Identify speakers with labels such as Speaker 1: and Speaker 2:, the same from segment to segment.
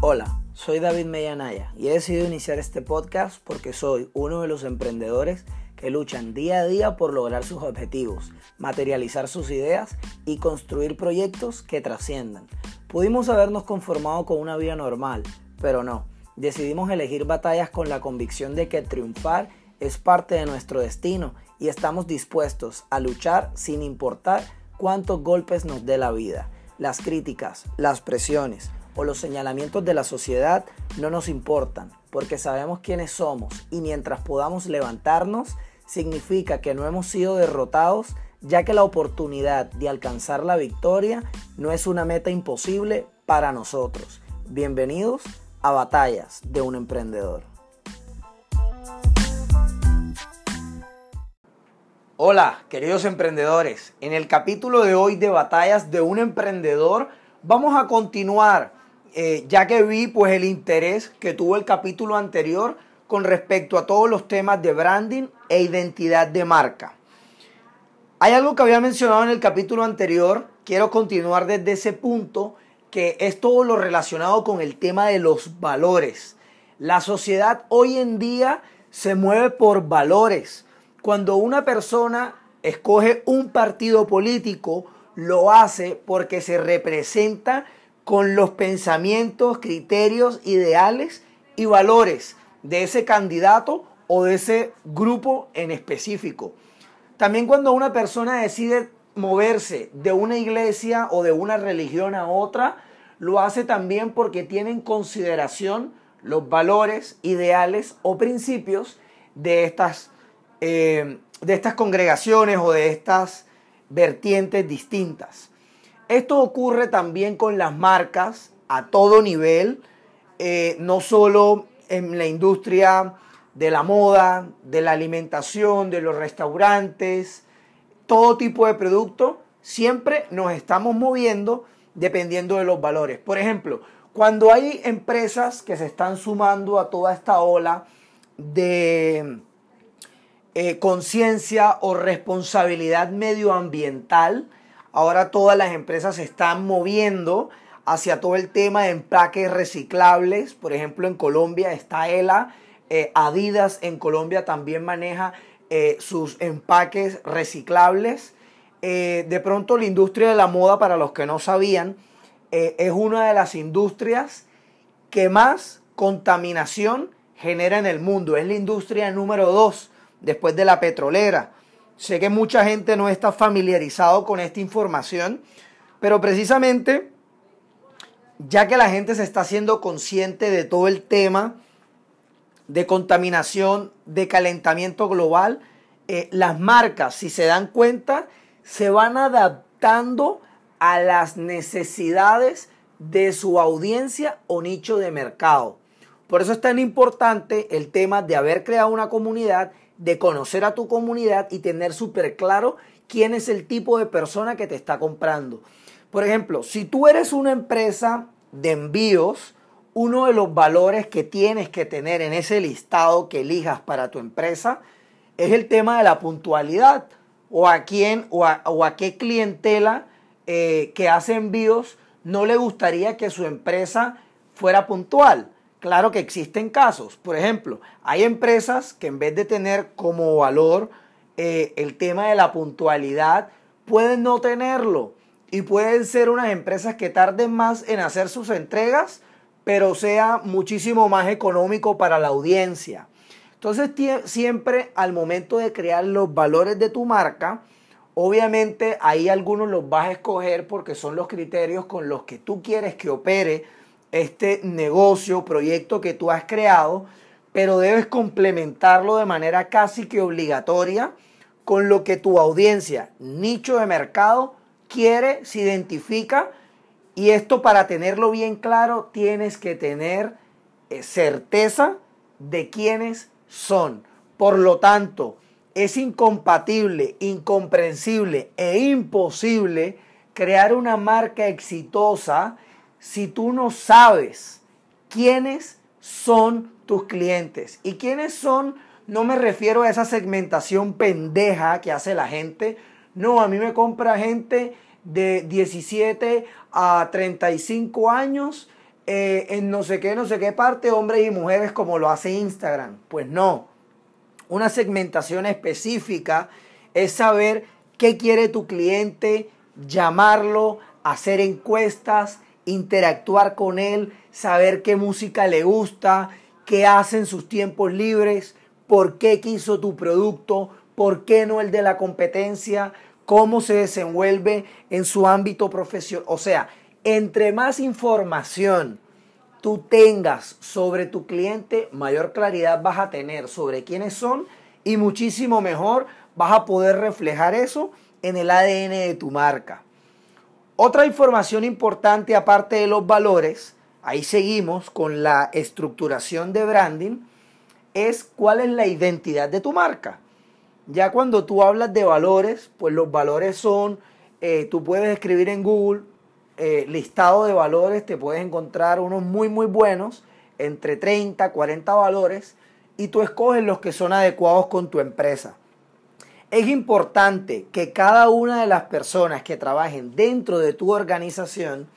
Speaker 1: Hola, soy David Mellanaya y he decidido iniciar este podcast porque soy uno de los emprendedores que luchan día a día por lograr sus objetivos, materializar sus ideas y construir proyectos que trasciendan. Pudimos habernos conformado con una vida normal, pero no. Decidimos elegir batallas con la convicción de que triunfar es parte de nuestro destino y estamos dispuestos a luchar sin importar cuántos golpes nos dé la vida. Las críticas, las presiones o los señalamientos de la sociedad no nos importan porque sabemos quiénes somos y mientras podamos levantarnos significa que no hemos sido derrotados ya que la oportunidad de alcanzar la victoria no es una meta imposible para nosotros. Bienvenidos a Batallas de un Emprendedor. Hola, queridos emprendedores. En el capítulo de hoy de Batallas de un Emprendedor vamos a continuar, eh, ya que vi pues el interés que tuvo el capítulo anterior con respecto a todos los temas de branding e identidad de marca. Hay algo que había mencionado en el capítulo anterior, quiero continuar desde ese punto, que es todo lo relacionado con el tema de los valores. La sociedad hoy en día se mueve por valores. Cuando una persona escoge un partido político, lo hace porque se representa con los pensamientos, criterios, ideales y valores de ese candidato o de ese grupo en específico. También cuando una persona decide moverse de una iglesia o de una religión a otra, lo hace también porque tiene en consideración los valores, ideales o principios de estas, eh, de estas congregaciones o de estas vertientes distintas. Esto ocurre también con las marcas a todo nivel, eh, no solo en la industria de la moda, de la alimentación, de los restaurantes, todo tipo de producto, siempre nos estamos moviendo dependiendo de los valores. Por ejemplo, cuando hay empresas que se están sumando a toda esta ola de eh, conciencia o responsabilidad medioambiental, ahora todas las empresas se están moviendo hacia todo el tema de empaques reciclables. Por ejemplo, en Colombia está ELA, eh, Adidas en Colombia también maneja eh, sus empaques reciclables. Eh, de pronto la industria de la moda, para los que no sabían, es una de las industrias que más contaminación genera en el mundo. Es la industria número dos después de la petrolera. Sé que mucha gente no está familiarizado con esta información, pero precisamente ya que la gente se está haciendo consciente de todo el tema, de contaminación, de calentamiento global, eh, las marcas, si se dan cuenta, se van adaptando a las necesidades de su audiencia o nicho de mercado. Por eso es tan importante el tema de haber creado una comunidad, de conocer a tu comunidad y tener súper claro quién es el tipo de persona que te está comprando. Por ejemplo, si tú eres una empresa de envíos, uno de los valores que tienes que tener en ese listado que elijas para tu empresa es el tema de la puntualidad o a quién o a, qué clientela eh, que hace envíos no le gustaría que su empresa fuera puntual. Claro que existen casos. Por ejemplo, hay empresas que en vez de tener como valor eh, el tema de la puntualidad, pueden no tenerlo. Y pueden ser unas empresas que tarden más en hacer sus entregas pero sea muchísimo más económico para la audiencia. Entonces siempre al momento de crear los valores de tu marca, obviamente ahí algunos los vas a escoger porque son los criterios con los que tú quieres que opere este negocio, proyecto que tú has creado, pero debes complementarlo de manera casi que obligatoria con lo que tu audiencia, nicho de mercado, quiere, se identifica y esto para tenerlo bien claro tienes que tener eh, certeza de quiénes son. Por lo tanto, es incompatible, incomprensible e imposible crear una marca exitosa si tú no sabes quiénes son tus clientes. ¿Y quiénes son? No me refiero a esa segmentación pendeja que hace la gente. No, a mí me compra gente de 17 a 35 años eh, en no sé qué, no sé qué parte, hombres y mujeres como lo hace Instagram. Pues no. Una segmentación específica es saber qué quiere tu cliente, llamarlo, hacer encuestas, interactuar con él, saber qué música le gusta, qué hace en sus tiempos libres, por qué quiso tu producto, por qué no el de la competencia, cómo se desenvuelve en su ámbito profesional. O sea, entre más información tú tengas sobre tu cliente, mayor claridad vas a tener sobre quiénes son y muchísimo mejor vas a poder reflejar eso en el ADN de tu marca. Otra información importante aparte de los valores, ahí seguimos con la estructuración de branding, es cuál es la identidad de tu marca. Ya cuando tú hablas de valores, pues los valores son, eh, tú puedes escribir en Google eh, listado de valores, te puedes encontrar unos muy muy buenos, entre 30, 40 valores, y tú escoges los que son adecuados con tu empresa. Es importante que cada una de las personas que trabajen dentro de tu organización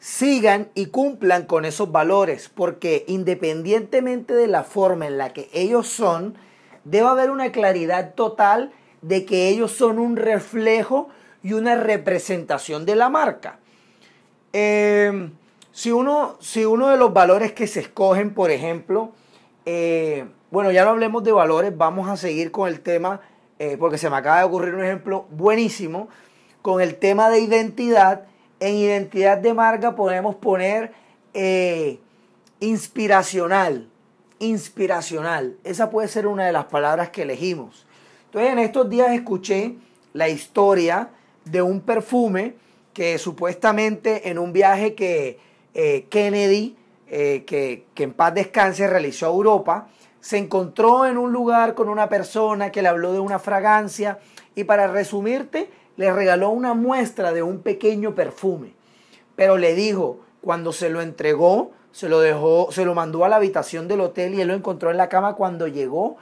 Speaker 1: sigan y cumplan con esos valores, porque independientemente de la forma en la que ellos son, debe haber una claridad total de que ellos son un reflejo y una representación de la marca. Eh, si, uno, si uno de los valores que se escogen, por ejemplo, eh, bueno, ya no hablemos de valores, vamos a seguir con el tema eh, porque se me acaba de ocurrir un ejemplo buenísimo, con el tema de identidad. En identidad de marca podemos poner eh, inspiracional, inspiracional. Esa puede ser una de las palabras que elegimos. Entonces en estos días escuché la historia de un perfume que supuestamente en un viaje que eh, Kennedy, que, que en paz descanse, realizó a Europa, se encontró en un lugar con una persona que le habló de una fragancia y para resumirte, le regaló una muestra de un pequeño perfume. Pero le dijo, cuando se lo entregó, se lo dejó, se lo mandó a la habitación del hotel y él lo encontró en la cama cuando llegó,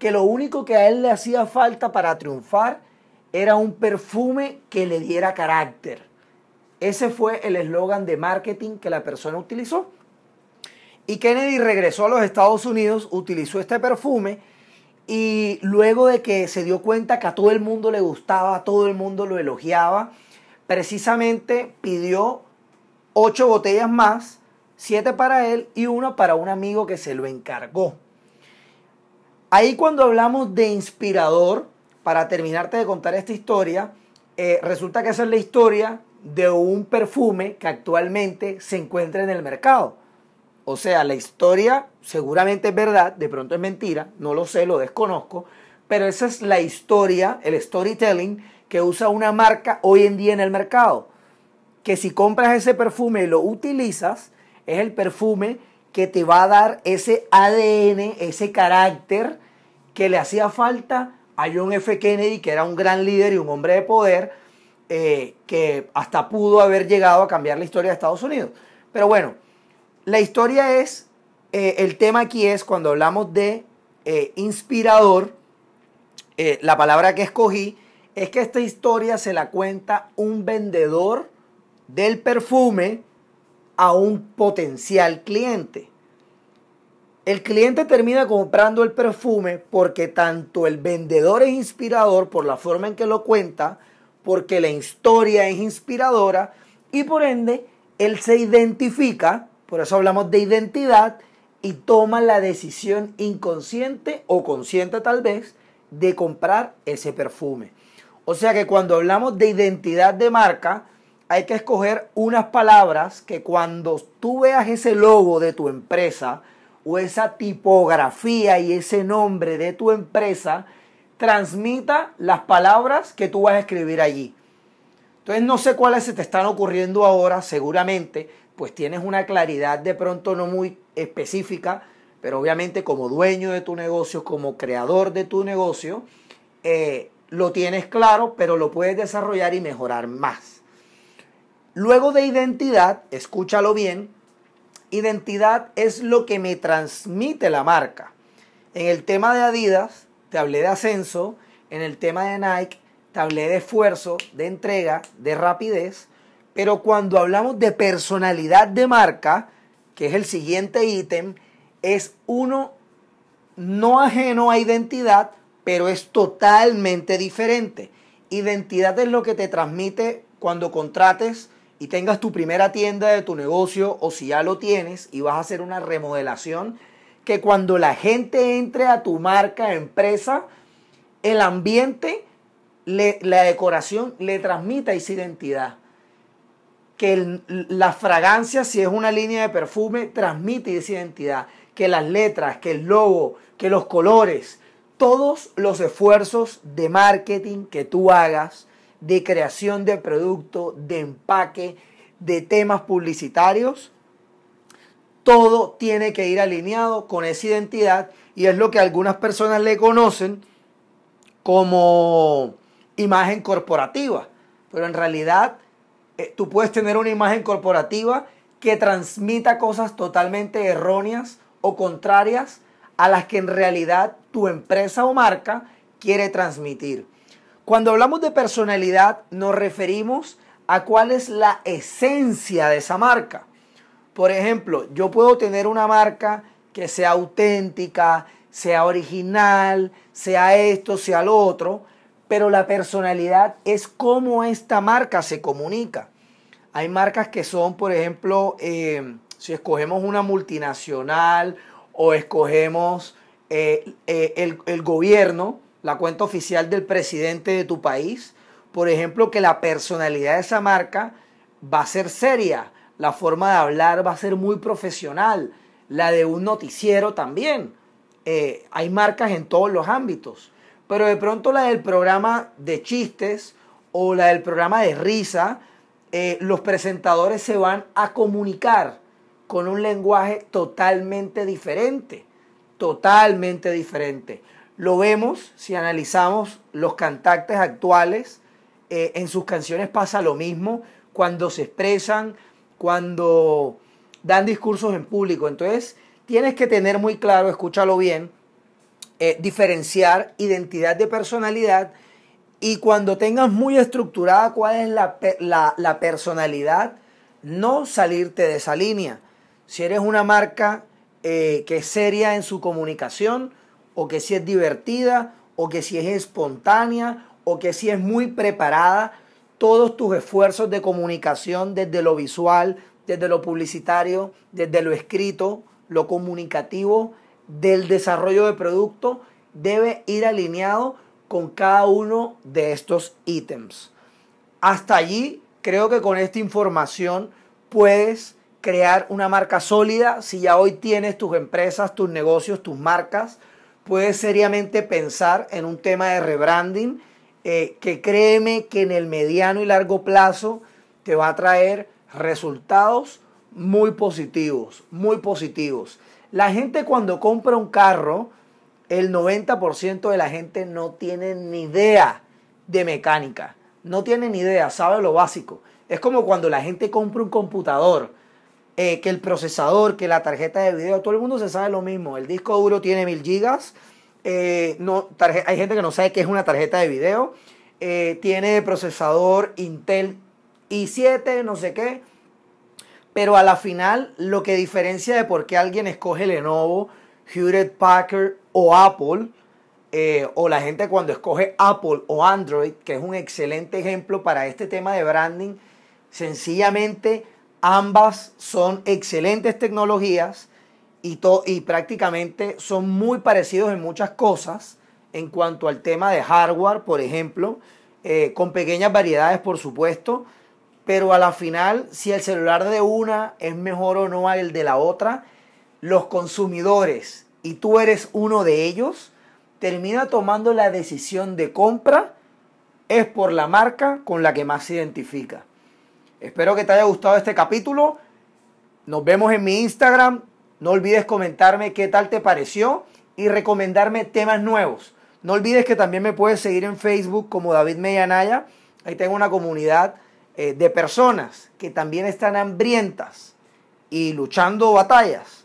Speaker 1: que lo único que a él le hacía falta para triunfar era un perfume que le diera carácter. Ese fue el eslogan de marketing que la persona utilizó. Y Kennedy regresó a los Estados Unidos, utilizó este perfume y luego de que se dio cuenta que a todo el mundo le gustaba, a todo el mundo lo elogiaba, precisamente pidió ocho botellas más, siete para él y una para un amigo que se lo encargó. Ahí cuando hablamos de inspirador, para terminarte de contar esta historia, eh, resulta que esa es la historia de un perfume que actualmente se encuentra en el mercado. O sea, la historia seguramente es verdad, de pronto es mentira, no lo sé, lo desconozco, pero esa es la historia, el storytelling que usa una marca hoy en día en el mercado. Que si compras ese perfume y lo utilizas, es el perfume que te va a dar ese ADN, ese carácter que le hacía falta a John F. Kennedy, que era un gran líder y un hombre de poder, eh, que hasta pudo haber llegado a cambiar la historia de Estados Unidos. Pero bueno, la historia es, eh, el tema aquí es cuando hablamos de eh, inspirador, eh, la palabra que escogí es que esta historia se la cuenta un vendedor del perfume a un potencial cliente. El cliente termina comprando el perfume porque tanto el vendedor es inspirador por la forma en que lo cuenta, porque la historia es inspiradora y por ende él se identifica por eso hablamos de identidad y toma la decisión inconsciente o consciente tal vez de comprar ese perfume. O sea que cuando hablamos de identidad de marca, hay que escoger unas palabras que cuando tú veas ese logo de tu empresa o esa tipografía y ese nombre de tu empresa, transmita las palabras que tú vas a escribir allí. Entonces no sé cuáles se te están ocurriendo ahora, seguramente pues tienes una claridad de pronto no muy específica, pero obviamente como dueño de tu negocio, como creador de tu negocio, eh, lo tienes claro, pero lo puedes desarrollar y mejorar más. Luego de identidad, escúchalo bien, identidad es lo que me transmite la marca. En el tema de Adidas, te hablé de ascenso, en el tema de Nike, te hablé de esfuerzo, de entrega, de rapidez, pero cuando hablamos de personalidad de marca, que es el siguiente ítem, es uno no ajeno a identidad, pero es totalmente diferente. Identidad es lo que te transmite cuando contrates y tengas tu primera tienda de tu negocio o si ya lo tienes y vas a hacer una remodelación, que cuando la gente entre a tu marca, empresa, el ambiente, la decoración le transmita esa identidad. Que la fragancia, si es una línea de perfume, transmite esa identidad. Que las letras, que el logo, que los colores, todos los esfuerzos de marketing que tú hagas, de creación de producto, de empaque, de temas publicitarios, todo tiene que ir alineado con esa identidad y es lo que algunas personas le conocen como imagen corporativa. Pero en realidad eh, tú puedes tener una imagen corporativa que transmita cosas totalmente erróneas o contrarias a las que en realidad tu empresa o marca quiere transmitir. Cuando hablamos de personalidad nos referimos a cuál es la esencia de esa marca. Por ejemplo, yo puedo tener una marca que sea auténtica, sea original, sea esto, sea lo otro, pero la personalidad es cómo esta marca se comunica. Hay marcas que son, por ejemplo, eh, si escogemos una multinacional o escogemos eh, eh, el, el gobierno, la cuenta oficial del presidente de tu país, por ejemplo, que la personalidad de esa marca va a ser seria, la forma de hablar va a ser muy profesional, la de un noticiero también. Hay marcas en todos los ámbitos, pero de pronto la del programa de chistes o la del programa de risa, los presentadores se van a comunicar con un lenguaje totalmente diferente, totalmente diferente. Lo vemos si analizamos los cantantes actuales, eh, en sus canciones pasa lo mismo, cuando se expresan, cuando dan discursos en público. Entonces, tienes que tener muy claro, escúchalo bien, eh, diferenciar identidad de personalidad y cuando tengas muy estructurada cuál es la personalidad, no salirte de esa línea. Si eres una marca eh, que es seria en su comunicación, o que si es divertida, o que si es espontánea, o que si es muy preparada, todos tus esfuerzos de comunicación desde lo visual, desde lo publicitario, desde lo escrito, lo comunicativo, del desarrollo de producto, debe ir alineado con cada uno de estos ítems. Hasta allí creo que con esta información puedes crear una marca sólida. Si ya hoy tienes tus empresas, tus negocios, tus marcas, puedes seriamente pensar en un tema de rebranding eh, que créeme que en el mediano y largo plazo te va a traer resultados muy positivos, muy positivos. La gente cuando compra un carro, el 90% de la gente no tiene ni idea de mecánica, no tiene ni idea, sabe lo básico. Es como cuando la gente compra un computador eh, que el procesador, que la tarjeta de video, todo el mundo se sabe lo mismo. El disco duro tiene mil gigas. Eh, no, hay gente que no sabe qué es una tarjeta de video. Eh, tiene procesador Intel i7, no sé qué. Pero a la final, lo que diferencia de por qué alguien escoge Lenovo, Hewlett Packard o Apple, o la gente cuando escoge Apple o Android, que es un excelente ejemplo para este tema de branding, sencillamente Ambas son excelentes tecnologías y, y prácticamente son muy parecidos en muchas cosas en cuanto al tema de hardware, por ejemplo, eh, con pequeñas variedades, por supuesto, pero a la final, si el celular de una es mejor o no al de la otra, los consumidores, y tú eres uno de ellos, termina tomando la decisión de compra es por la marca con la que más se identifica. Espero que te haya gustado este capítulo. Nos vemos en mi Instagram. No olvides comentarme qué tal te pareció y recomendarme temas nuevos. No olvides que también me puedes seguir en Facebook como David Medianaya. Ahí tengo una comunidad eh, de personas que también están hambrientas y luchando batallas,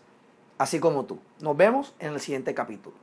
Speaker 1: así como tú. Nos vemos en el siguiente capítulo.